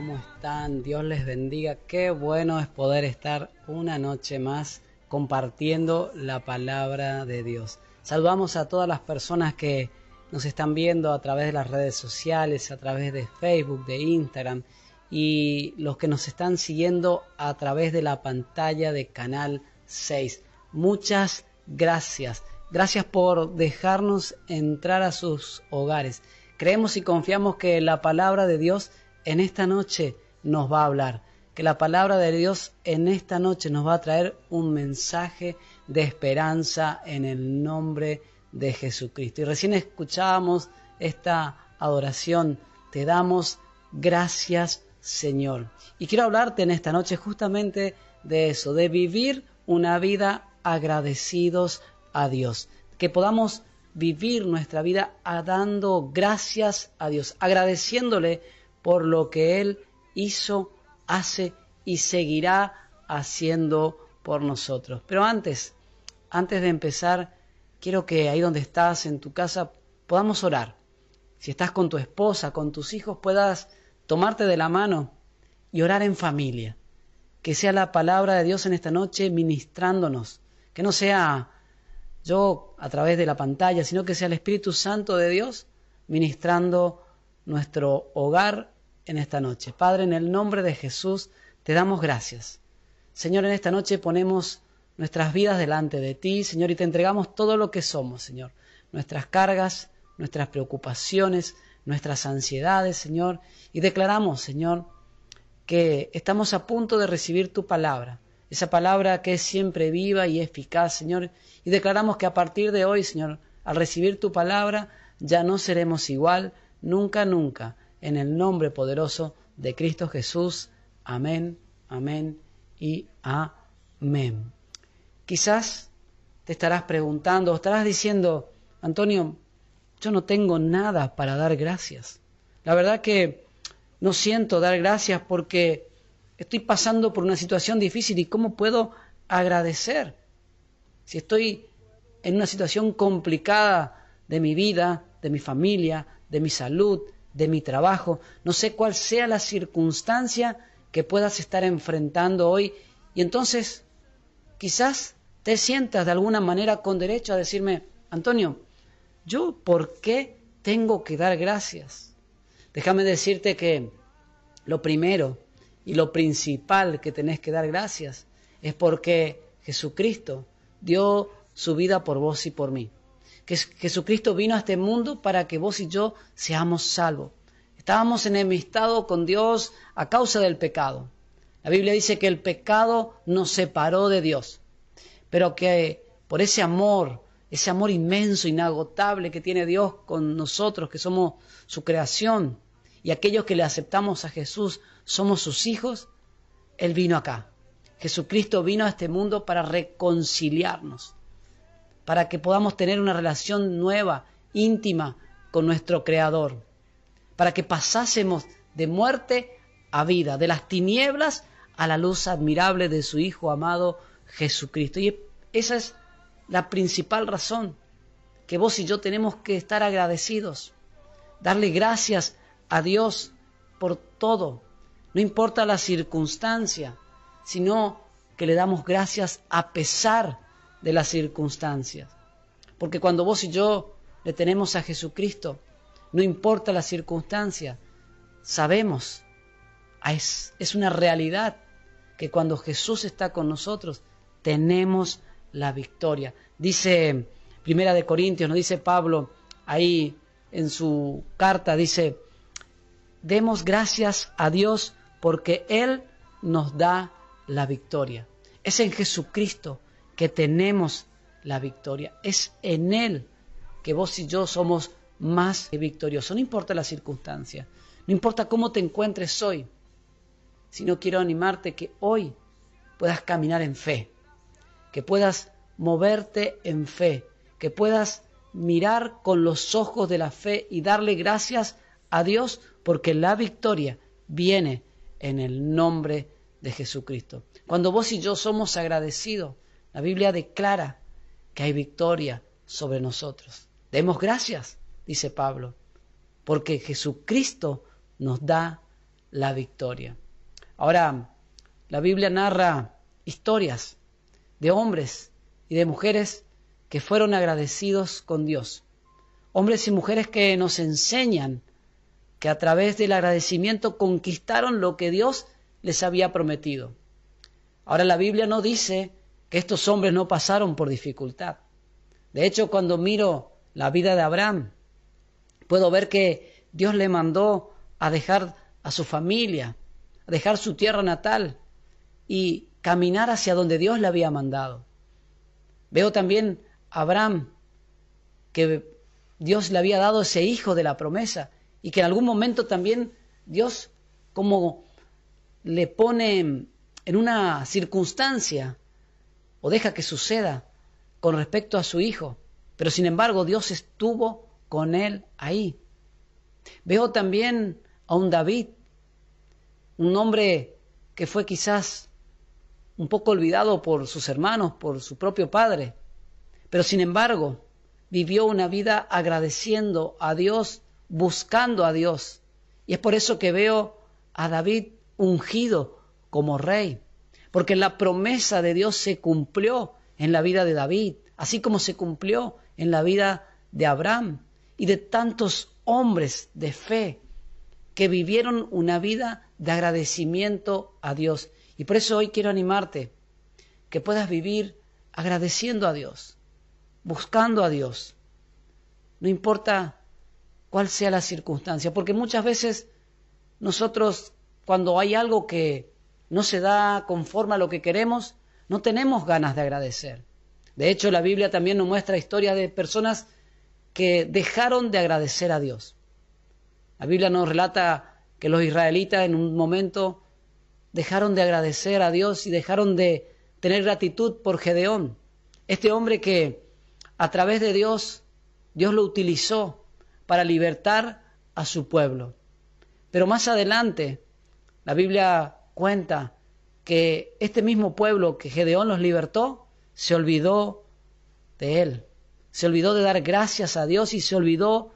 ¿cómo están? Dios les bendiga. Qué bueno es poder estar una noche más compartiendo la palabra de Dios. Saludamos a todas las personas que nos están viendo a través de las redes sociales, a través de Facebook, de Instagram y los que nos están siguiendo a través de la pantalla de Canal 6. Muchas gracias. Gracias por dejarnos entrar a sus hogares. Creemos y confiamos que la palabra de Dios en esta noche nos va a hablar, que la palabra de Dios en esta noche nos va a traer un mensaje de esperanza en el nombre de Jesucristo. Y recién escuchábamos esta adoración, te damos gracias Señor. Y quiero hablarte en esta noche justamente de eso, de vivir una vida agradecidos a Dios, que podamos vivir nuestra vida dando gracias a Dios, agradeciéndole por lo que Él hizo, hace y seguirá haciendo por nosotros. Pero antes, antes de empezar, quiero que ahí donde estás, en tu casa, podamos orar. Si estás con tu esposa, con tus hijos, puedas tomarte de la mano y orar en familia. Que sea la palabra de Dios en esta noche ministrándonos. Que no sea yo a través de la pantalla, sino que sea el Espíritu Santo de Dios ministrando nuestro hogar en esta noche. Padre, en el nombre de Jesús, te damos gracias. Señor, en esta noche ponemos nuestras vidas delante de ti, Señor, y te entregamos todo lo que somos, Señor. Nuestras cargas, nuestras preocupaciones, nuestras ansiedades, Señor, y declaramos, Señor, que estamos a punto de recibir tu palabra, esa palabra que es siempre viva y eficaz, Señor, y declaramos que a partir de hoy, Señor, al recibir tu palabra, ya no seremos igual, nunca, nunca, en el nombre poderoso de Cristo Jesús. Amén, amén y amén. Quizás te estarás preguntando o estarás diciendo, Antonio, yo no tengo nada para dar gracias. La verdad que no siento dar gracias porque estoy pasando por una situación difícil y cómo puedo agradecer. Si estoy en una situación complicada de mi vida, de mi familia, de mi salud, de mi trabajo, no sé cuál sea la circunstancia que puedas estar enfrentando hoy y entonces quizás te sientas de alguna manera con derecho a decirme, Antonio, ¿yo por qué tengo que dar gracias? Déjame decirte que lo primero y lo principal que tenés que dar gracias es porque Jesucristo dio su vida por vos y por mí. Que Jesucristo vino a este mundo para que vos y yo seamos salvos. Estábamos enemistado con Dios a causa del pecado. La Biblia dice que el pecado nos separó de Dios, pero que por ese amor, ese amor inmenso, inagotable que tiene Dios con nosotros, que somos su creación, y aquellos que le aceptamos a Jesús somos sus hijos, Él vino acá. Jesucristo vino a este mundo para reconciliarnos, para que podamos tener una relación nueva, íntima con nuestro Creador, para que pasásemos de muerte a vida, de las tinieblas a la luz admirable de su Hijo amado Jesucristo. Y esa es la principal razón que vos y yo tenemos que estar agradecidos, darle gracias a Dios por todo, no importa la circunstancia, sino que le damos gracias a pesar de las circunstancias. Porque cuando vos y yo le tenemos a Jesucristo, no importa la circunstancia, sabemos, es, es una realidad que cuando Jesús está con nosotros, tenemos la victoria. Dice Primera de Corintios, nos dice Pablo ahí en su carta, dice, demos gracias a Dios porque Él nos da la victoria. Es en Jesucristo que tenemos la victoria. Es en Él que vos y yo somos más victoriosos. No importa la circunstancia, no importa cómo te encuentres hoy, sino quiero animarte que hoy puedas caminar en fe, que puedas moverte en fe, que puedas mirar con los ojos de la fe y darle gracias a Dios porque la victoria viene en el nombre de Jesucristo. Cuando vos y yo somos agradecidos, la Biblia declara que hay victoria sobre nosotros. Demos gracias, dice Pablo, porque Jesucristo nos da la victoria. Ahora, la Biblia narra historias de hombres y de mujeres que fueron agradecidos con Dios. Hombres y mujeres que nos enseñan que a través del agradecimiento conquistaron lo que Dios les había prometido. Ahora la Biblia no dice que estos hombres no pasaron por dificultad. De hecho, cuando miro la vida de Abraham, puedo ver que Dios le mandó a dejar a su familia, a dejar su tierra natal y caminar hacia donde Dios le había mandado. Veo también a Abraham que Dios le había dado ese hijo de la promesa y que en algún momento también Dios como le pone en una circunstancia o deja que suceda con respecto a su hijo, pero sin embargo Dios estuvo con él ahí. Veo también a un David, un hombre que fue quizás un poco olvidado por sus hermanos, por su propio padre, pero sin embargo vivió una vida agradeciendo a Dios, buscando a Dios. Y es por eso que veo a David ungido como rey, porque la promesa de Dios se cumplió en la vida de David, así como se cumplió en la vida de Abraham y de tantos hombres de fe que vivieron una vida de agradecimiento a Dios. Y por eso hoy quiero animarte que puedas vivir agradeciendo a Dios, buscando a Dios. No importa cuál sea la circunstancia, porque muchas veces nosotros cuando hay algo que no se da conforme a lo que queremos, no tenemos ganas de agradecer. De hecho, la Biblia también nos muestra historias de personas que dejaron de agradecer a Dios. La Biblia nos relata que los israelitas en un momento dejaron de agradecer a Dios y dejaron de tener gratitud por Gedeón, este hombre que a través de Dios, Dios lo utilizó para libertar a su pueblo. Pero más adelante, la Biblia cuenta que este mismo pueblo que Gedeón los libertó, se olvidó de él, se olvidó de dar gracias a Dios y se olvidó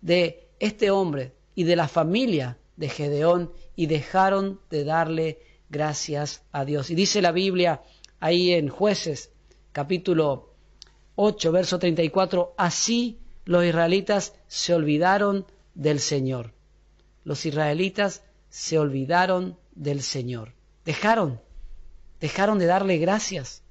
de este hombre y de la familia de Gedeón y dejaron de darle gracias a Dios. Y dice la Biblia ahí en jueces capítulo 8, verso 34, así los israelitas se olvidaron del Señor. Los israelitas se olvidaron del Señor. Dejaron, dejaron de darle gracias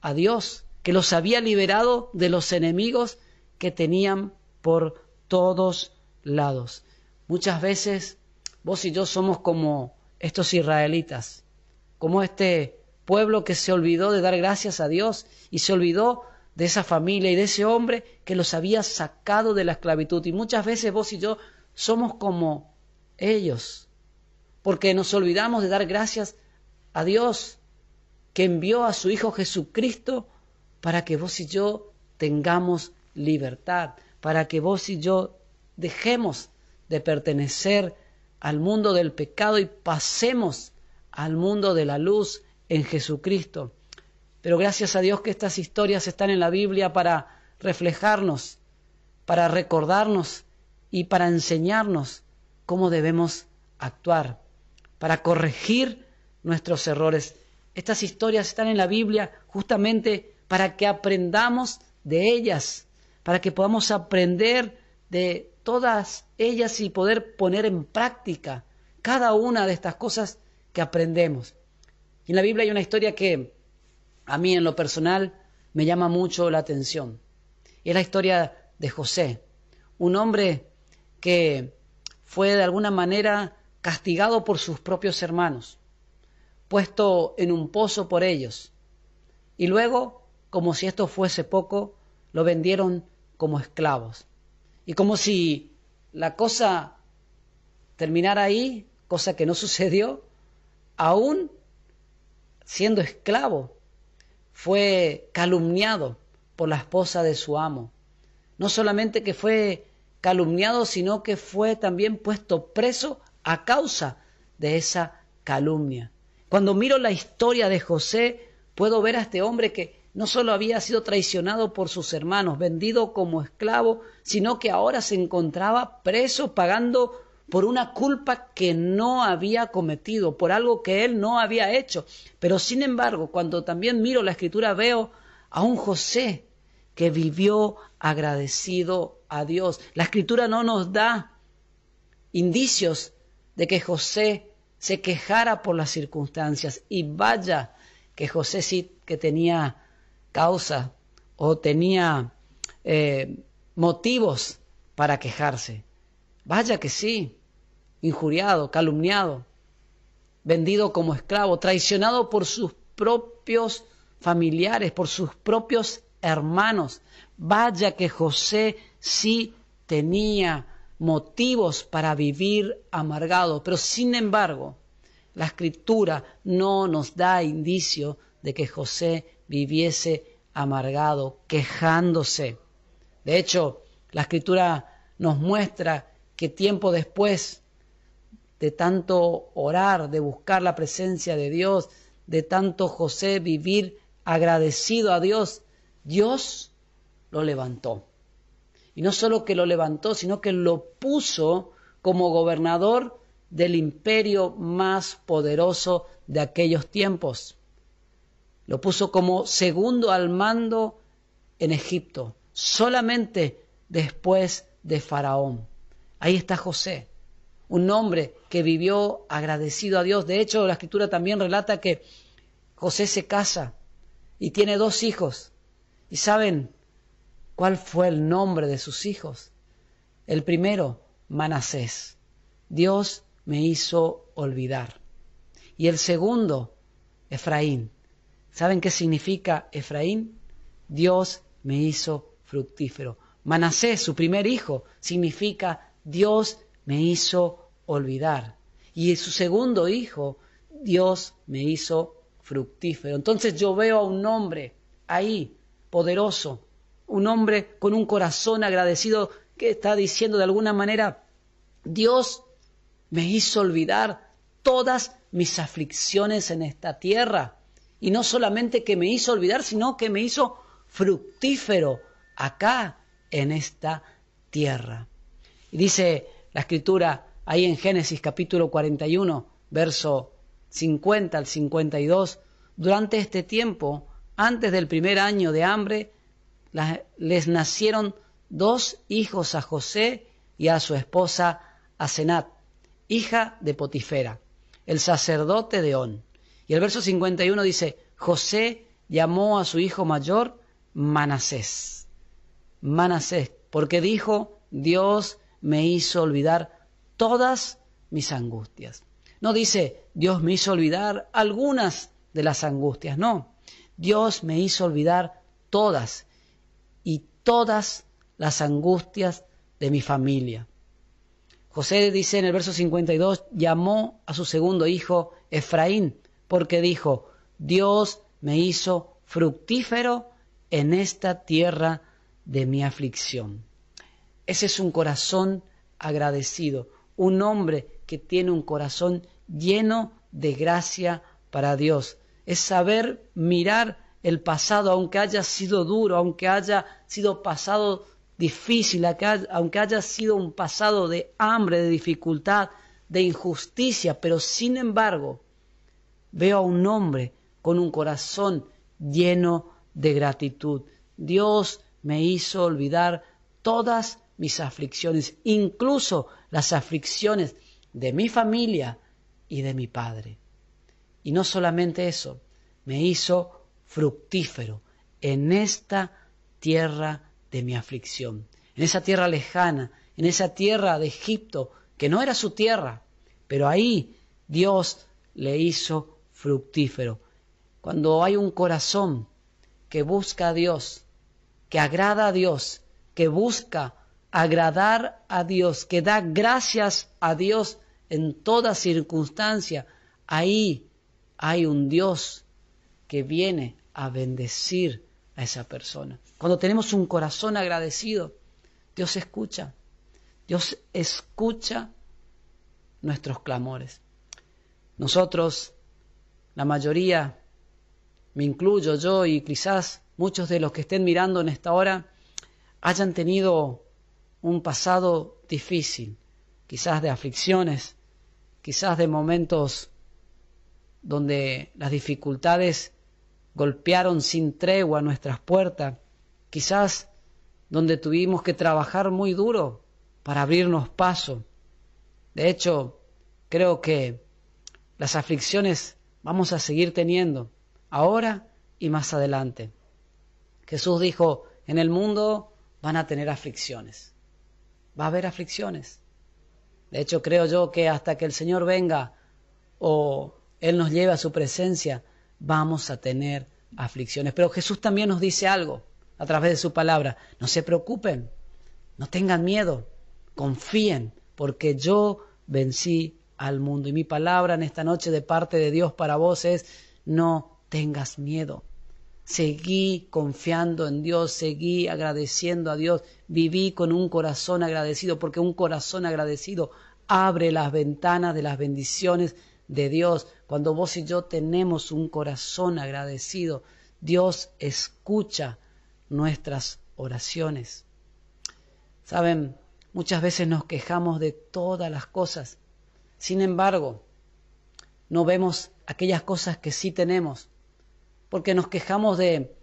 a Dios, que los había liberado de los enemigos que tenían por todos lados. Muchas veces vos y yo somos como estos israelitas, como este pueblo que se olvidó de dar gracias a Dios y se olvidó de esa familia y de ese hombre que los había sacado de la esclavitud. Y muchas veces vos y yo somos como ellos, porque nos olvidamos de dar gracias a Dios que envió a su Hijo Jesucristo para que vos y yo tengamos libertad, para que vos y yo dejemos de pertenecer al mundo del pecado y pasemos al mundo de la luz en Jesucristo. Pero gracias a Dios que estas historias están en la Biblia para reflejarnos, para recordarnos y para enseñarnos cómo debemos actuar, para corregir nuestros errores. Estas historias están en la Biblia justamente para que aprendamos de ellas, para que podamos aprender de todas ellas y poder poner en práctica cada una de estas cosas que aprendemos. en la Biblia hay una historia que a mí en lo personal me llama mucho la atención. es la historia de José, un hombre que fue de alguna manera castigado por sus propios hermanos, puesto en un pozo por ellos. Y luego, como si esto fuese poco, lo vendieron como esclavos. Y como si la cosa terminara ahí, cosa que no sucedió, aún siendo esclavo, fue calumniado por la esposa de su amo. No solamente que fue calumniado, sino que fue también puesto preso a causa de esa calumnia. Cuando miro la historia de José, puedo ver a este hombre que no solo había sido traicionado por sus hermanos, vendido como esclavo, sino que ahora se encontraba preso pagando por una culpa que no había cometido, por algo que él no había hecho. Pero sin embargo, cuando también miro la escritura, veo a un José que vivió agradecido a Dios. La escritura no nos da indicios de que José se quejara por las circunstancias. Y vaya que José sí que tenía causa o tenía eh, motivos para quejarse. Vaya que sí, injuriado, calumniado, vendido como esclavo, traicionado por sus propios familiares, por sus propios hermanos. Vaya que José sí tenía motivos para vivir amargado, pero sin embargo, la escritura no nos da indicio de que José viviese amargado, quejándose. De hecho, la escritura nos muestra que tiempo después de tanto orar, de buscar la presencia de Dios, de tanto José vivir agradecido a Dios, Dios lo levantó. Y no solo que lo levantó, sino que lo puso como gobernador del imperio más poderoso de aquellos tiempos. Lo puso como segundo al mando en Egipto, solamente después de Faraón. Ahí está José, un hombre que vivió agradecido a Dios. De hecho, la escritura también relata que José se casa y tiene dos hijos. ¿Y saben cuál fue el nombre de sus hijos? El primero, Manasés. Dios me hizo olvidar. Y el segundo, Efraín. ¿Saben qué significa Efraín? Dios me hizo fructífero. Manasés, su primer hijo, significa Dios me hizo olvidar. Y su segundo hijo, Dios me hizo fructífero. Entonces yo veo a un hombre ahí, poderoso, un hombre con un corazón agradecido que está diciendo de alguna manera, Dios me hizo olvidar todas mis aflicciones en esta tierra. Y no solamente que me hizo olvidar, sino que me hizo fructífero acá en esta tierra. Y dice la escritura ahí en Génesis capítulo 41, verso 50 al 52, durante este tiempo, antes del primer año de hambre, les nacieron dos hijos a José y a su esposa Asenat, hija de Potifera, el sacerdote de On. Y el verso 51 dice, José llamó a su hijo mayor Manasés. Manasés, porque dijo, Dios me hizo olvidar todas mis angustias. No dice, Dios me hizo olvidar algunas de las angustias, no. Dios me hizo olvidar todas y todas las angustias de mi familia. José dice en el verso 52, llamó a su segundo hijo Efraín, porque dijo, Dios me hizo fructífero en esta tierra de mi aflicción. Ese es un corazón agradecido, un hombre que tiene un corazón lleno de gracia para Dios. Es saber mirar el pasado, aunque haya sido duro, aunque haya sido pasado difícil, aunque haya sido un pasado de hambre, de dificultad, de injusticia, pero sin embargo veo a un hombre con un corazón lleno de gratitud. Dios me hizo olvidar todas mis aflicciones, incluso las aflicciones de mi familia y de mi Padre. Y no solamente eso, me hizo fructífero en esta tierra de mi aflicción, en esa tierra lejana, en esa tierra de Egipto, que no era su tierra, pero ahí Dios le hizo fructífero. Cuando hay un corazón que busca a Dios, que agrada a Dios, que busca agradar a Dios, que da gracias a Dios en toda circunstancia, ahí hay un Dios que viene a bendecir a esa persona. Cuando tenemos un corazón agradecido, Dios escucha. Dios escucha nuestros clamores. Nosotros, la mayoría, me incluyo yo y quizás muchos de los que estén mirando en esta hora, hayan tenido un pasado difícil, quizás de aflicciones, quizás de momentos donde las dificultades golpearon sin tregua nuestras puertas, quizás donde tuvimos que trabajar muy duro para abrirnos paso. De hecho, creo que las aflicciones vamos a seguir teniendo ahora y más adelante. Jesús dijo, en el mundo van a tener aflicciones. Va a haber aflicciones. De hecho, creo yo que hasta que el Señor venga o Él nos lleve a su presencia, vamos a tener aflicciones. Pero Jesús también nos dice algo a través de su palabra. No se preocupen, no tengan miedo, confíen, porque yo vencí al mundo. Y mi palabra en esta noche de parte de Dios para vos es, no tengas miedo. Seguí confiando en Dios, seguí agradeciendo a Dios, viví con un corazón agradecido, porque un corazón agradecido abre las ventanas de las bendiciones de Dios. Cuando vos y yo tenemos un corazón agradecido, Dios escucha nuestras oraciones. Saben, muchas veces nos quejamos de todas las cosas. Sin embargo, no vemos aquellas cosas que sí tenemos porque nos quejamos de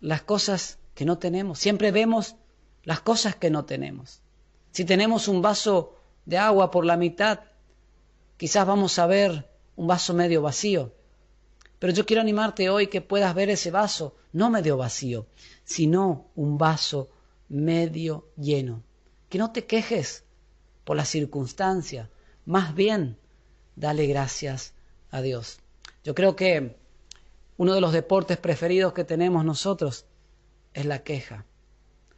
las cosas que no tenemos. Siempre vemos las cosas que no tenemos. Si tenemos un vaso de agua por la mitad, quizás vamos a ver un vaso medio vacío. Pero yo quiero animarte hoy que puedas ver ese vaso, no medio vacío, sino un vaso medio lleno. Que no te quejes por la circunstancia, más bien dale gracias a Dios. Yo creo que uno de los deportes preferidos que tenemos nosotros es la queja,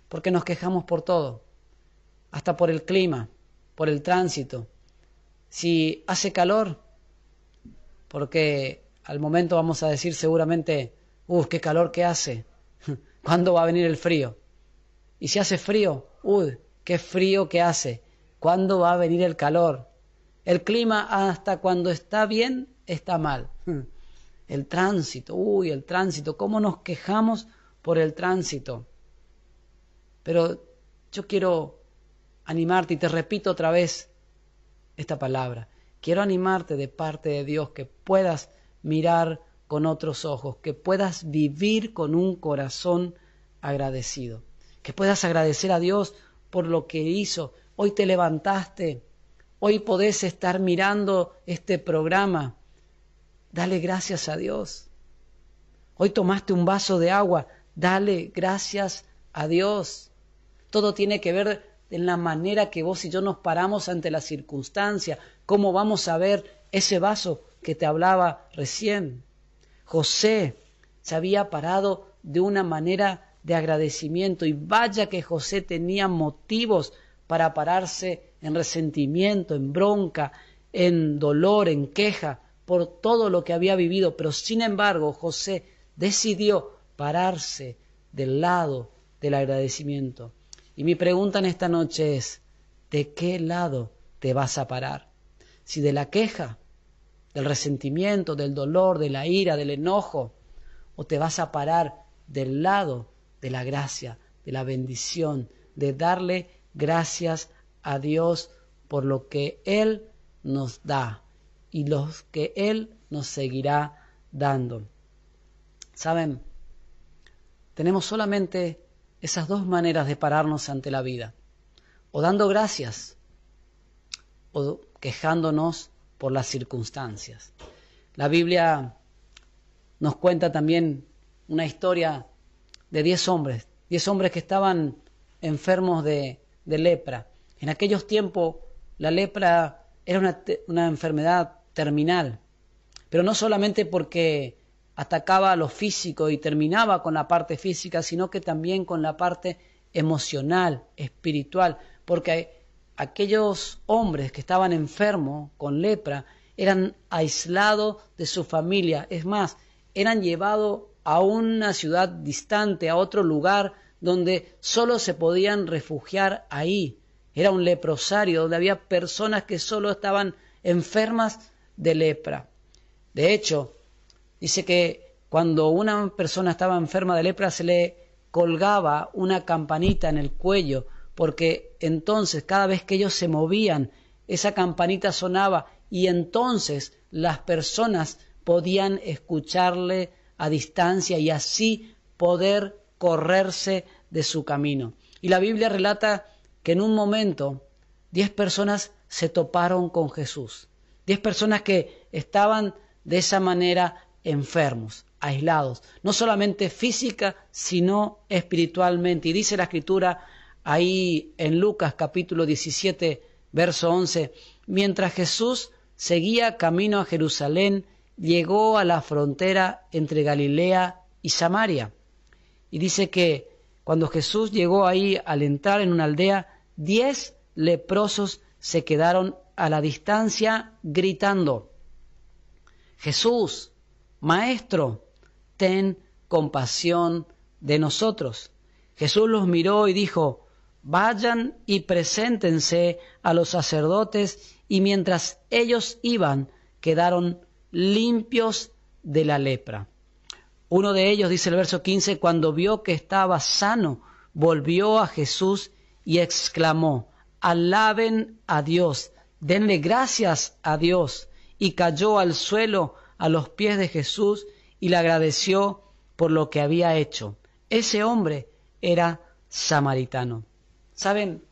porque nos quejamos por todo, hasta por el clima, por el tránsito. Si hace calor, porque al momento vamos a decir seguramente, uff, qué calor que hace, ¿cuándo va a venir el frío? Y si hace frío, uy, qué frío que hace, ¿cuándo va a venir el calor? El clima hasta cuando está bien está mal. El tránsito, uy, el tránsito, cómo nos quejamos por el tránsito. Pero yo quiero animarte y te repito otra vez esta palabra. Quiero animarte de parte de Dios que puedas mirar con otros ojos, que puedas vivir con un corazón agradecido, que puedas agradecer a Dios por lo que hizo. Hoy te levantaste, hoy podés estar mirando este programa, Dale gracias a Dios. Hoy tomaste un vaso de agua, dale gracias a Dios. Todo tiene que ver en la manera que vos y yo nos paramos ante la circunstancia, cómo vamos a ver ese vaso que te hablaba recién. José se había parado de una manera de agradecimiento y vaya que José tenía motivos para pararse en resentimiento, en bronca, en dolor, en queja, por todo lo que había vivido, pero sin embargo José decidió pararse del lado del agradecimiento. Y mi pregunta en esta noche es, ¿de qué lado te vas a parar? Si de la queja, del resentimiento, del dolor, de la ira, del enojo, o te vas a parar del lado de la gracia, de la bendición, de darle gracias a Dios por lo que Él nos da, y los que Él nos seguirá dando. Saben, tenemos solamente esas dos maneras de pararnos ante la vida, o dando gracias, o quejándonos por las circunstancias. La Biblia nos cuenta también una historia de diez hombres, diez hombres que estaban enfermos de, lepra. En aquellos tiempos la lepra era una enfermedad terminal, pero no solamente porque atacaba a lo físico y terminaba con la parte física, sino que también con la parte emocional, espiritual, porque aquellos hombres que estaban enfermos con lepra eran aislados de su familia, es más, eran llevados a una ciudad distante, a otro lugar donde solo se podían refugiar ahí. Era un leprosario donde había personas que solo estaban enfermas de lepra. De hecho, dice que cuando una persona estaba enferma de lepra se le colgaba una campanita en el cuello, porque entonces cada vez que ellos se movían esa campanita sonaba y entonces las personas podían escucharle a distancia y así poder correrse de su camino. Y la Biblia relata que en un momento diez personas se toparon con Jesús. Diez personas que estaban de esa manera enfermos, aislados, no solamente física, sino espiritualmente. Y dice la escritura ahí en Lucas capítulo 17, verso 11, mientras Jesús seguía camino a Jerusalén, llegó a la frontera entre Galilea y Samaria. Y dice que cuando Jesús llegó ahí al entrar en una aldea, diez leprosos se quedaron a la distancia gritando, Jesús, Maestro, ten compasión de nosotros. Jesús los miró y dijo, vayan y preséntense a los sacerdotes, y mientras ellos iban, quedaron limpios de la lepra. Uno de ellos, dice el verso 15, cuando vio que estaba sano, volvió a Jesús y exclamó, alaben a Dios, denle gracias a Dios, y cayó al suelo a los pies de Jesús y le agradeció por lo que había hecho. Ese hombre era samaritano. ¿Saben?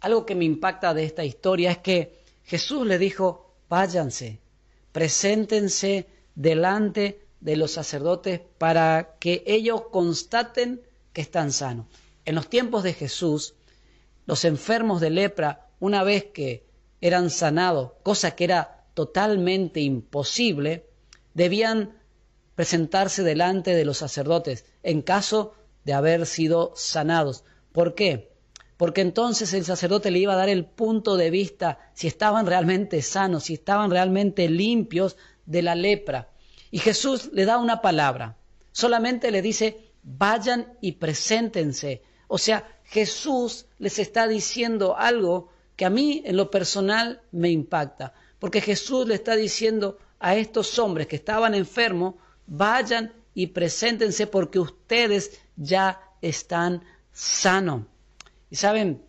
Algo que me impacta de esta historia es que Jesús le dijo, váyanse, preséntense delante de los sacerdotes para que ellos constaten que están sanos. En los tiempos de Jesús, los enfermos de lepra, una vez que eran sanados, cosa que era totalmente imposible, debían presentarse delante de los sacerdotes en caso de haber sido sanados. ¿Por qué? porque entonces el sacerdote le iba a dar el punto de vista si estaban realmente sanos, si estaban realmente limpios de la lepra. Y Jesús le da una palabra, solamente le dice, vayan y preséntense. O sea, Jesús les está diciendo algo que a mí en lo personal me impacta, porque Jesús le está diciendo a estos hombres que estaban enfermos, vayan y preséntense porque ustedes ya están sanos. Y saben,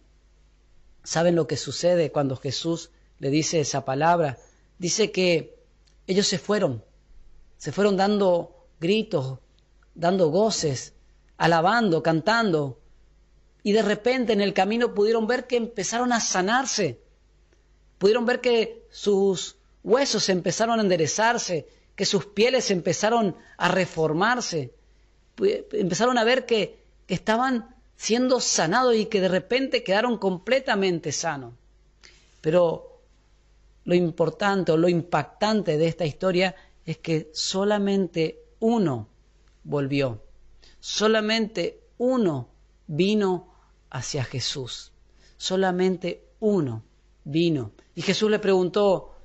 saben lo que sucede cuando Jesús le dice esa palabra. Dice que ellos se fueron, se fueron dando gritos, dando goces, alabando, cantando. Y de repente en el camino pudieron ver que empezaron a sanarse. Pudieron ver que sus huesos empezaron a enderezarse, que sus pieles empezaron a reformarse. Empezaron a ver que, estaban siendo sanados y que de repente quedaron completamente sanos. Pero lo importante o lo impactante de esta historia es que solamente uno volvió, solamente uno vino hacia Jesús, solamente uno vino. Y Jesús le preguntó,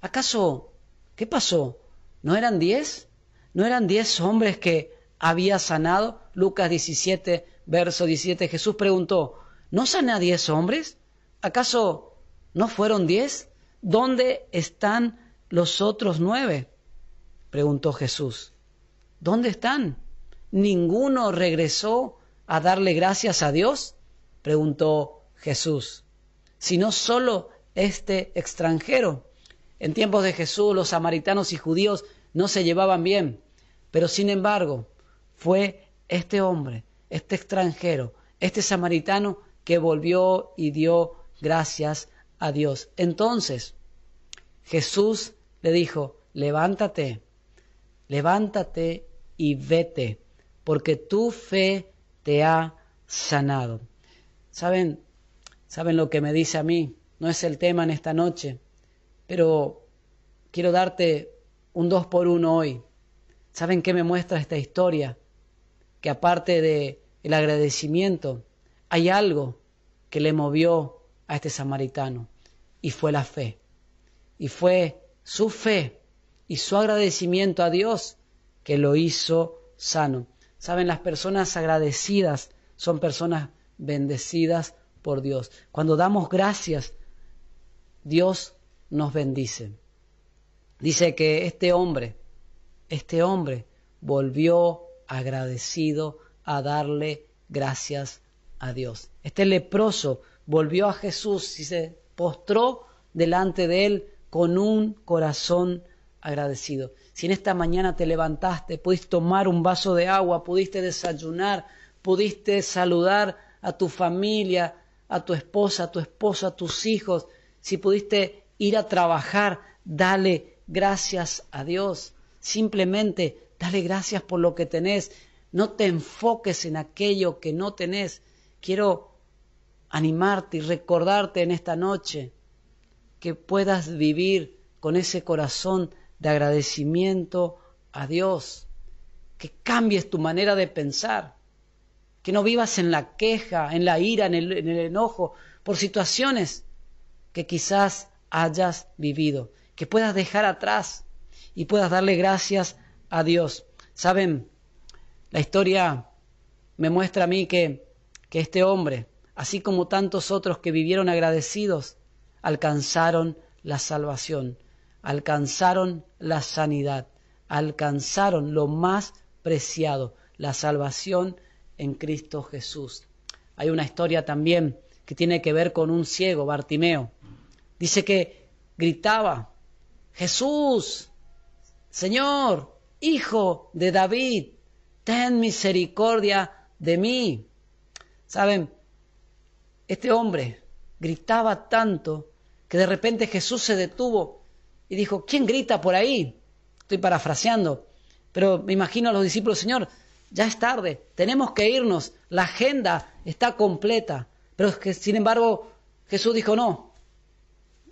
¿acaso qué pasó? ¿No eran diez? ¿No eran diez hombres que había sanado? Lucas 17, verso 17, Jesús preguntó, ¿no sané a diez hombres? ¿Acaso no fueron diez? ¿Dónde están los otros nueve? preguntó Jesús. ¿Dónde están? ¿Ninguno regresó a darle gracias a Dios? preguntó Jesús. Sino solo este extranjero. En tiempos de Jesús los samaritanos y judíos no se llevaban bien, pero sin embargo fue este hombre este extranjero, este samaritano que volvió y dio gracias a Dios. Entonces Jesús le dijo, levántate, levántate y vete, porque tu fe te ha sanado. ¿Saben? ¿Saben lo que me dice a mí? No es el tema en esta noche, pero quiero darte un dos por uno hoy. ¿Saben qué me muestra esta historia? que aparte de el agradecimiento, hay algo que le movió a este samaritano y fue la fe. Y fue su fe y su agradecimiento a Dios que lo hizo sano. Saben, las personas agradecidas son personas bendecidas por Dios. Cuando damos gracias, Dios nos bendice. Dice que este hombre, este hombre volvió agradecido a darle gracias a Dios. Este leproso volvió a Jesús y se postró delante de Él con un corazón agradecido. Si en esta mañana te levantaste, pudiste tomar un vaso de agua, pudiste desayunar, pudiste saludar a tu familia, a tu esposa, a tu esposa, a tus hijos, si pudiste ir a trabajar, dale gracias a Dios. Simplemente dale gracias por lo que tenés. No te enfoques en aquello que no tenés. Quiero animarte y recordarte en esta noche que puedas vivir con ese corazón de agradecimiento a Dios, que cambies tu manera de pensar, que no vivas en la queja, en la ira, en el, enojo, por situaciones que quizás hayas vivido, que puedas dejar atrás y puedas darle gracias a Dios. Saben, la historia me muestra a mí que, que este hombre, así como tantos otros que vivieron agradecidos, alcanzaron la salvación, alcanzaron la sanidad, alcanzaron lo más preciado, la salvación en Cristo Jesús. Hay una historia también que tiene que ver con un ciego, Bartimeo. Dice que gritaba, Jesús, Señor, Hijo de David, ten misericordia de mí. Saben, este hombre gritaba tanto que de repente Jesús se detuvo y dijo, ¿quién grita por ahí? Estoy parafraseando, pero me imagino a los discípulos, Señor, ya es tarde, tenemos que irnos, la agenda está completa. Pero que, sin embargo, Jesús dijo, no,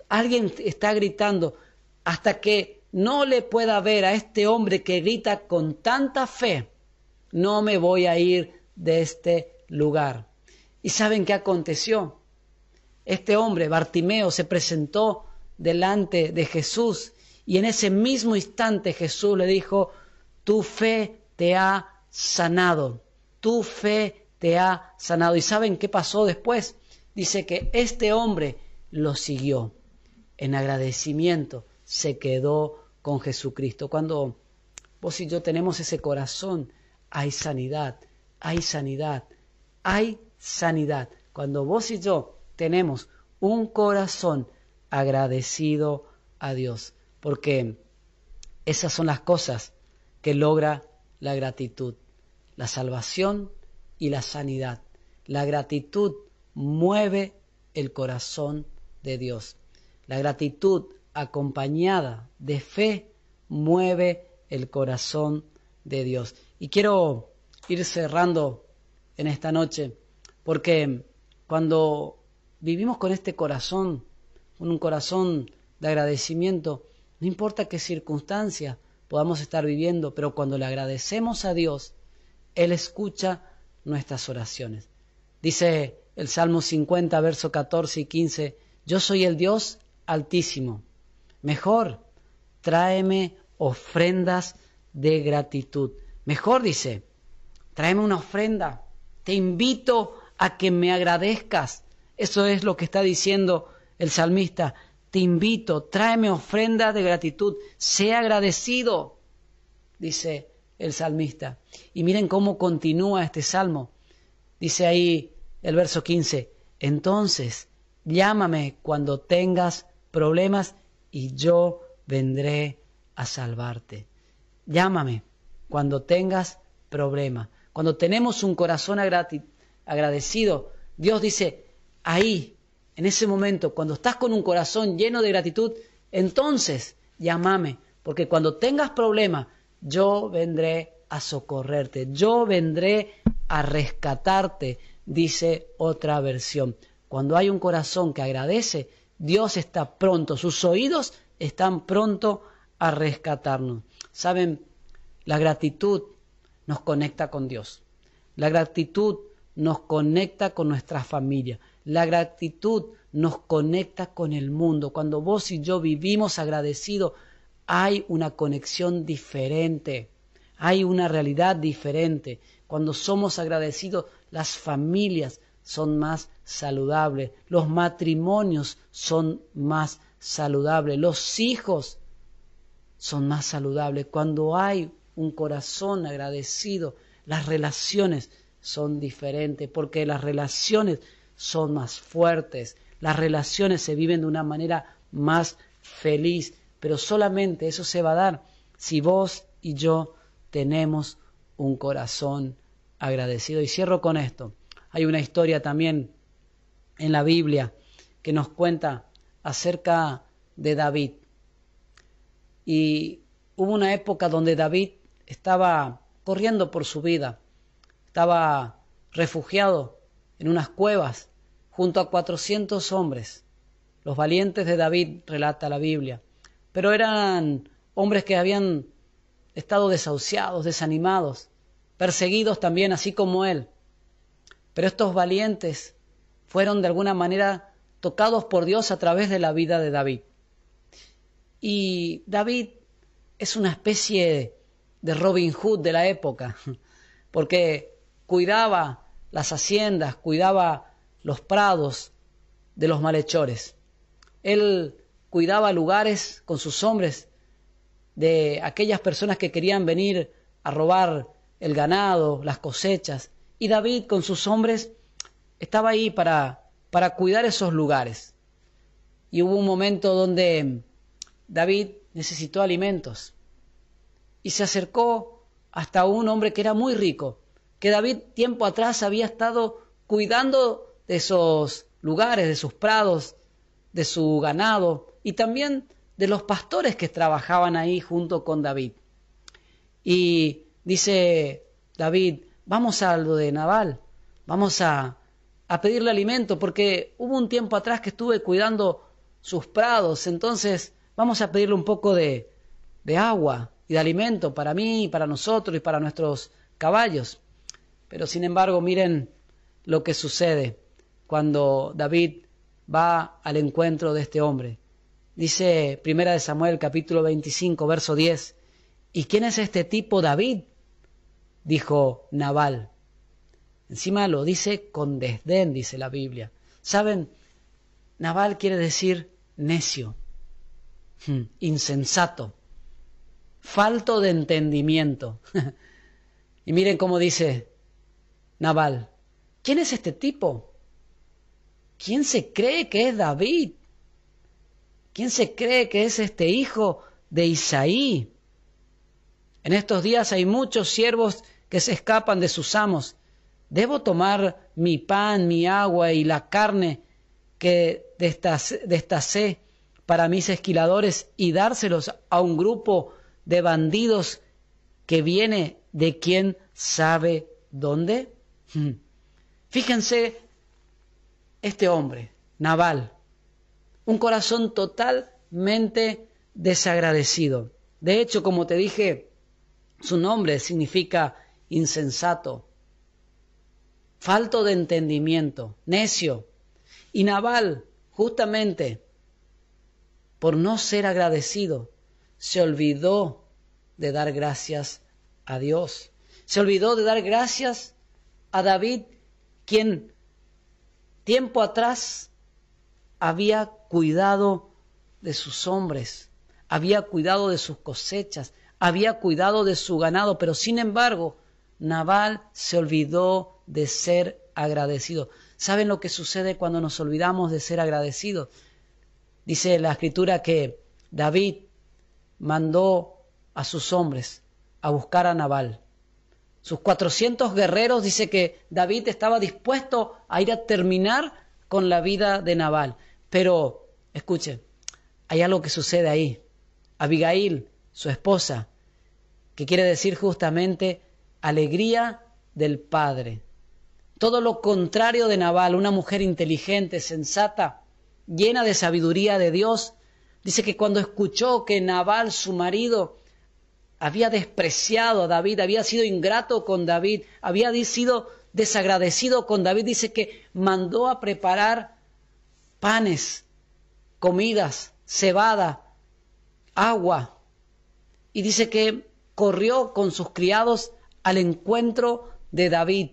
alguien está gritando hasta que no le pueda ver a este hombre que grita con tanta fe, no me voy a ir de este lugar. ¿Y saben qué aconteció? Este hombre, Bartimeo, se presentó delante de Jesús y en ese mismo instante Jesús le dijo, tu fe te ha sanado, tu fe te ha sanado. ¿Y saben qué pasó después? Dice que este hombre lo siguió. En agradecimiento se quedó con Jesucristo. Cuando vos y yo tenemos ese corazón, hay sanidad, hay sanidad, hay sanidad. Cuando vos y yo tenemos un corazón agradecido a Dios, porque esas son las cosas que logra la gratitud, la salvación y la sanidad. La gratitud mueve el corazón de Dios. La gratitud acompañada de fe mueve el corazón de Dios. Y quiero ir cerrando en esta noche, porque cuando vivimos con este corazón, con un corazón de agradecimiento, no importa qué circunstancia, podamos estar viviendo, pero cuando le agradecemos a Dios, Él escucha nuestras oraciones. Dice el Salmo 50, verso 14 y 15, yo soy el Dios altísimo. Mejor, tráeme ofrendas de gratitud. Mejor dice, tráeme una ofrenda. Te invito a que me agradezcas. Eso es lo que está diciendo el salmista te invito, tráeme ofrenda de gratitud, sea agradecido, dice el salmista. Y miren cómo continúa este salmo. Dice ahí el verso 15, entonces llámame cuando tengas problemas y yo vendré a salvarte. Llámame cuando tengas problemas. Cuando tenemos un corazón agradecido, Dios dice, ahí en ese momento, cuando estás con un corazón lleno de gratitud, entonces llámame, porque cuando tengas problemas, yo vendré a socorrerte, yo vendré a rescatarte, dice otra versión. Cuando hay un corazón que agradece, Dios está pronto, sus oídos están pronto a rescatarnos. Saben, la gratitud nos conecta con Dios. La gratitud nos conecta con nuestra familia. La gratitud nos conecta con el mundo. Cuando vos y yo vivimos agradecidos, hay una conexión diferente, hay una realidad diferente. Cuando somos agradecidos, las familias son más saludables, los matrimonios son más saludables, los hijos son más saludables. Cuando hay un corazón agradecido, las relaciones son diferentes, porque las relaciones son más fuertes, las relaciones se viven de una manera más feliz. Pero solamente eso se va a dar si vos y yo tenemos un corazón agradecido. Y cierro con esto. Hay una historia también en la Biblia que nos cuenta acerca de David. Y hubo una época donde David estaba corriendo por su vida, estaba refugiado en unas cuevas junto a 400 hombres. Los valientes de David relata la Biblia, pero eran hombres que habían estado desahuciados, desanimados, perseguidos también, así como él. Pero estos valientes fueron de alguna manera tocados por Dios a través de la vida de David. Y David es una especie de Robin Hood de la época, porque cuidaba las haciendas, cuidaba los prados de los malhechores. Él cuidaba lugares con sus hombres de aquellas personas que querían venir a robar el ganado, las cosechas. Y David con sus hombres estaba ahí para, para cuidar esos lugares. Y hubo un momento donde David necesitó alimentos y se acercó hasta un hombre que era muy rico, que David tiempo atrás había estado cuidando de esos lugares, de sus prados, de su ganado y también de los pastores que trabajaban ahí junto con David. Y dice David, vamos a lo de Naval, vamos a, a pedirle alimento, porque hubo un tiempo atrás que estuve cuidando sus prados, entonces vamos a pedirle un poco de, de agua y de alimento para mí, para nosotros y para nuestros caballos. Pero sin embargo, miren lo que sucede cuando David va al encuentro de este hombre. Dice Primera de Samuel capítulo 25 verso 10, ¿y quién es este tipo David? Dijo Nabal. Encima lo dice con desdén, dice la Biblia. ¿Saben? Nabal quiere decir necio, hmm, insensato, falto de entendimiento. y miren cómo dice Nabal, ¿quién es este tipo? ¿Quién se cree que es David? ¿Quién se cree que es este hijo de Isaí? En estos días hay muchos siervos que se escapan de sus amos. ¿Debo tomar mi pan, mi agua y la carne que destacé para mis esquiladores y dárselos a un grupo de bandidos que viene de quién sabe dónde? Fíjense este hombre, Naval, un corazón totalmente desagradecido. De hecho, como te dije, su nombre significa insensato, falto de entendimiento, necio. Y Naval, justamente por no ser agradecido, se olvidó de dar gracias a Dios. Se olvidó de dar gracias a David, quien tiempo atrás había cuidado de sus hombres, había cuidado de sus cosechas, había cuidado de su ganado, pero sin embargo, Nabal se olvidó de ser agradecido. ¿Saben lo que sucede cuando nos olvidamos de ser agradecidos? Dice la escritura que David mandó a sus hombres a buscar a Nabal sus 400 guerreros, dice que David estaba dispuesto a ir a terminar con la vida de Nabal. Pero, escuche, hay algo que sucede ahí. Abigail, su esposa, que quiere decir justamente alegría del Padre. Todo lo contrario de Nabal, una mujer inteligente, sensata, llena de sabiduría de Dios, dice que cuando escuchó que Nabal, su marido, había despreciado a David, había sido ingrato con David, había sido desagradecido con David. Dice que mandó a preparar panes, comidas, cebada, agua. Y dice que corrió con sus criados al encuentro de David.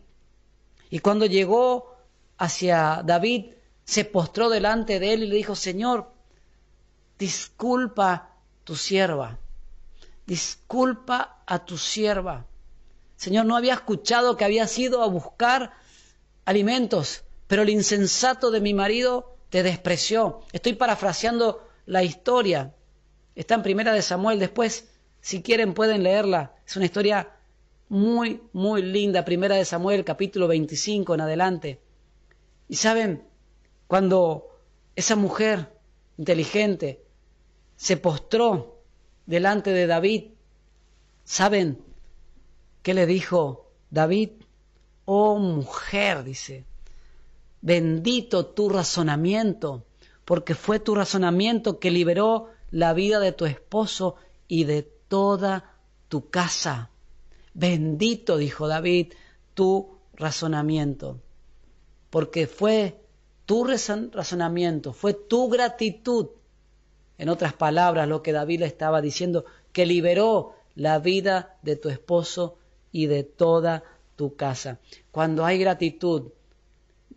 Y cuando llegó hacia David, se postró delante de él y le dijo, Señor, disculpa tu sierva disculpa a tu sierva. Señor, no había escuchado que había ido a buscar alimentos, pero el insensato de mi marido te despreció. Estoy parafraseando la historia. Está en Primera de Samuel, después, si quieren, pueden leerla. Es una historia muy, muy linda. Primera de Samuel, capítulo 25 en adelante. Y saben, cuando esa mujer inteligente se postró delante de David, ¿saben qué le dijo David? Oh mujer, dice, bendito tu razonamiento, porque fue tu razonamiento que liberó la vida de tu esposo y de toda tu casa. Bendito, dijo David, tu razonamiento, porque fue tu razonamiento, fue tu gratitud. En otras palabras, lo que David le estaba diciendo, que liberó la vida de tu esposo y de toda tu casa. Cuando hay gratitud,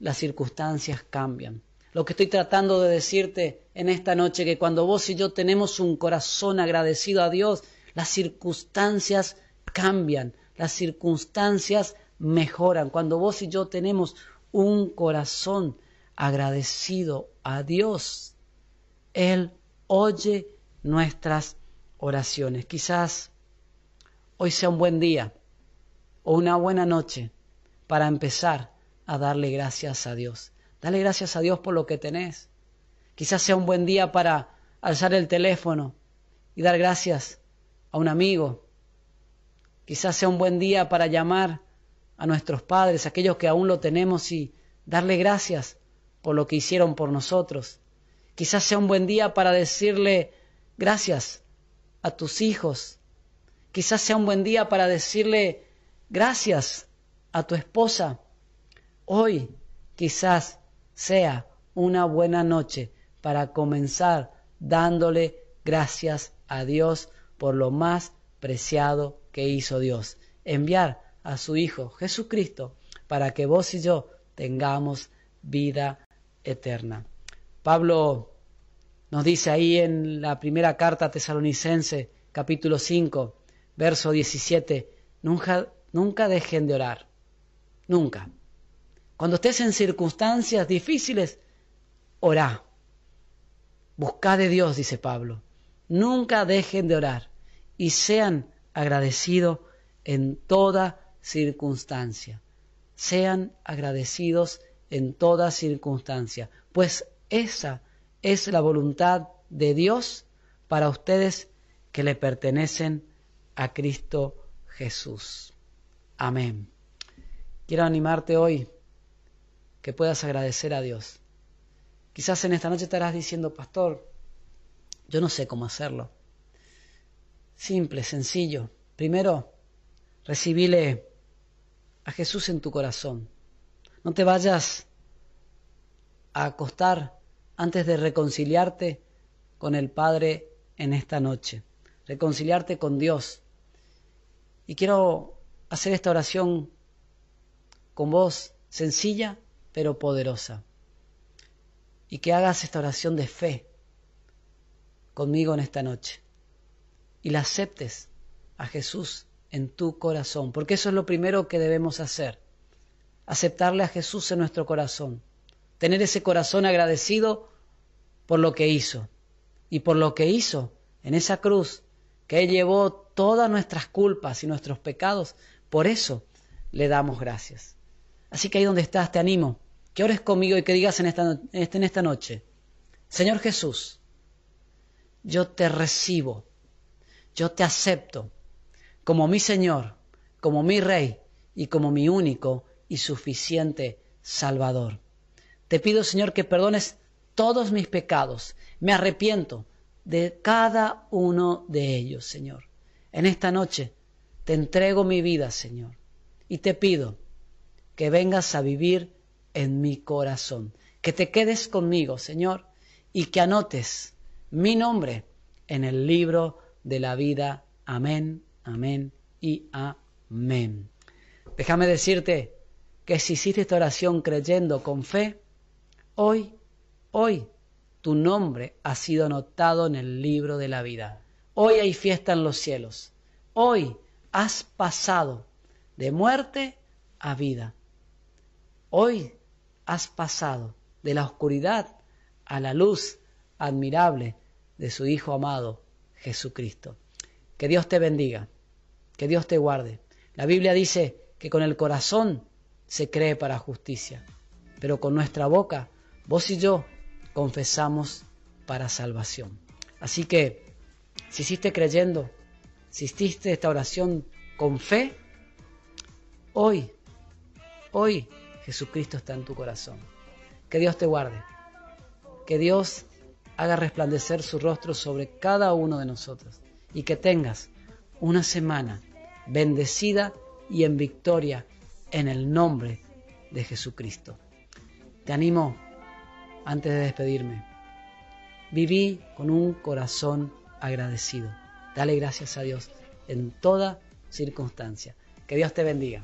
las circunstancias cambian. Lo que estoy tratando de decirte en esta noche, que cuando vos y yo tenemos un corazón agradecido a Dios, las circunstancias cambian, las circunstancias mejoran. Cuando vos y yo tenemos un corazón agradecido a Dios, Él oye nuestras oraciones. Quizás hoy sea un buen día o una buena noche para empezar a darle gracias a Dios. Dale gracias a Dios por lo que tenés. Quizás sea un buen día para alzar el teléfono y dar gracias a un amigo. Quizás sea un buen día para llamar a nuestros padres, aquellos que aún lo tenemos, y darle gracias por lo que hicieron por nosotros. Quizás sea un buen día para decirle gracias a tus hijos. Quizás sea un buen día para decirle gracias a tu esposa. Hoy quizás sea una buena noche para comenzar dándole gracias a Dios por lo más preciado que hizo Dios. Enviar a su Hijo Jesucristo para que vos y yo tengamos vida eterna. Pablo nos dice ahí en la primera carta tesalonicense, capítulo 5, verso 17, nunca, nunca dejen de orar, nunca. Cuando estés en circunstancias difíciles, orá. Buscad de Dios, dice Pablo. Nunca dejen de orar y sean agradecidos en toda circunstancia. Sean agradecidos en toda circunstancia, pues esa es la voluntad de Dios para ustedes que le pertenecen a Cristo Jesús. Amén. Quiero animarte hoy que puedas agradecer a Dios. Quizás en esta noche estarás diciendo, pastor, yo no sé cómo hacerlo. Simple, sencillo. Primero, recibile a Jesús en tu corazón. No te vayas a acostar antes de reconciliarte con el Padre en esta noche. Reconciliarte con Dios. Y quiero hacer esta oración con voz sencilla pero poderosa. Y que hagas esta oración de fe conmigo en esta noche. Y la aceptes a Jesús en tu corazón, porque eso es lo primero que debemos hacer aceptarle a Jesús en nuestro corazón, tener ese corazón agradecido por lo que hizo y por lo que hizo en esa cruz, que Él llevó todas nuestras culpas y nuestros pecados, por eso le damos gracias. Así que ahí donde estás, te animo, que ores conmigo y que digas en esta, en esta noche, Señor Jesús, yo te recibo, yo te acepto como mi Señor, como mi Rey y como mi único y suficiente Salvador. Te pido, Señor, que perdones todos mis pecados. Me arrepiento de cada uno de ellos, Señor. En esta noche te entrego mi vida, Señor, y te pido que vengas a vivir en mi corazón, que te quedes conmigo, Señor, y que anotes mi nombre en el libro de la vida. Amén, amén y amén. Déjame decirte que si hiciste esta oración creyendo con fe, hoy, hoy, tu nombre ha sido anotado en el libro de la vida. Hoy hay fiesta en los cielos. Hoy has pasado de muerte a vida. Hoy has pasado de la oscuridad a la luz admirable de su Hijo amado, Jesucristo. Que Dios te bendiga, que Dios te guarde. La Biblia dice que con el corazón se cree para justicia, pero con nuestra boca, vos y yo, confesamos para salvación. Así que, si hiciste creyendo, si hiciste esta oración con fe, hoy, hoy Jesucristo está en tu corazón. Que Dios te guarde. Que Dios haga resplandecer su rostro sobre cada uno de nosotros y que tengas una semana bendecida y en victoria en el nombre de Jesucristo. Te animo, antes de despedirme, viví con un corazón agradecido. Dale gracias a Dios en toda circunstancia. Que Dios te bendiga.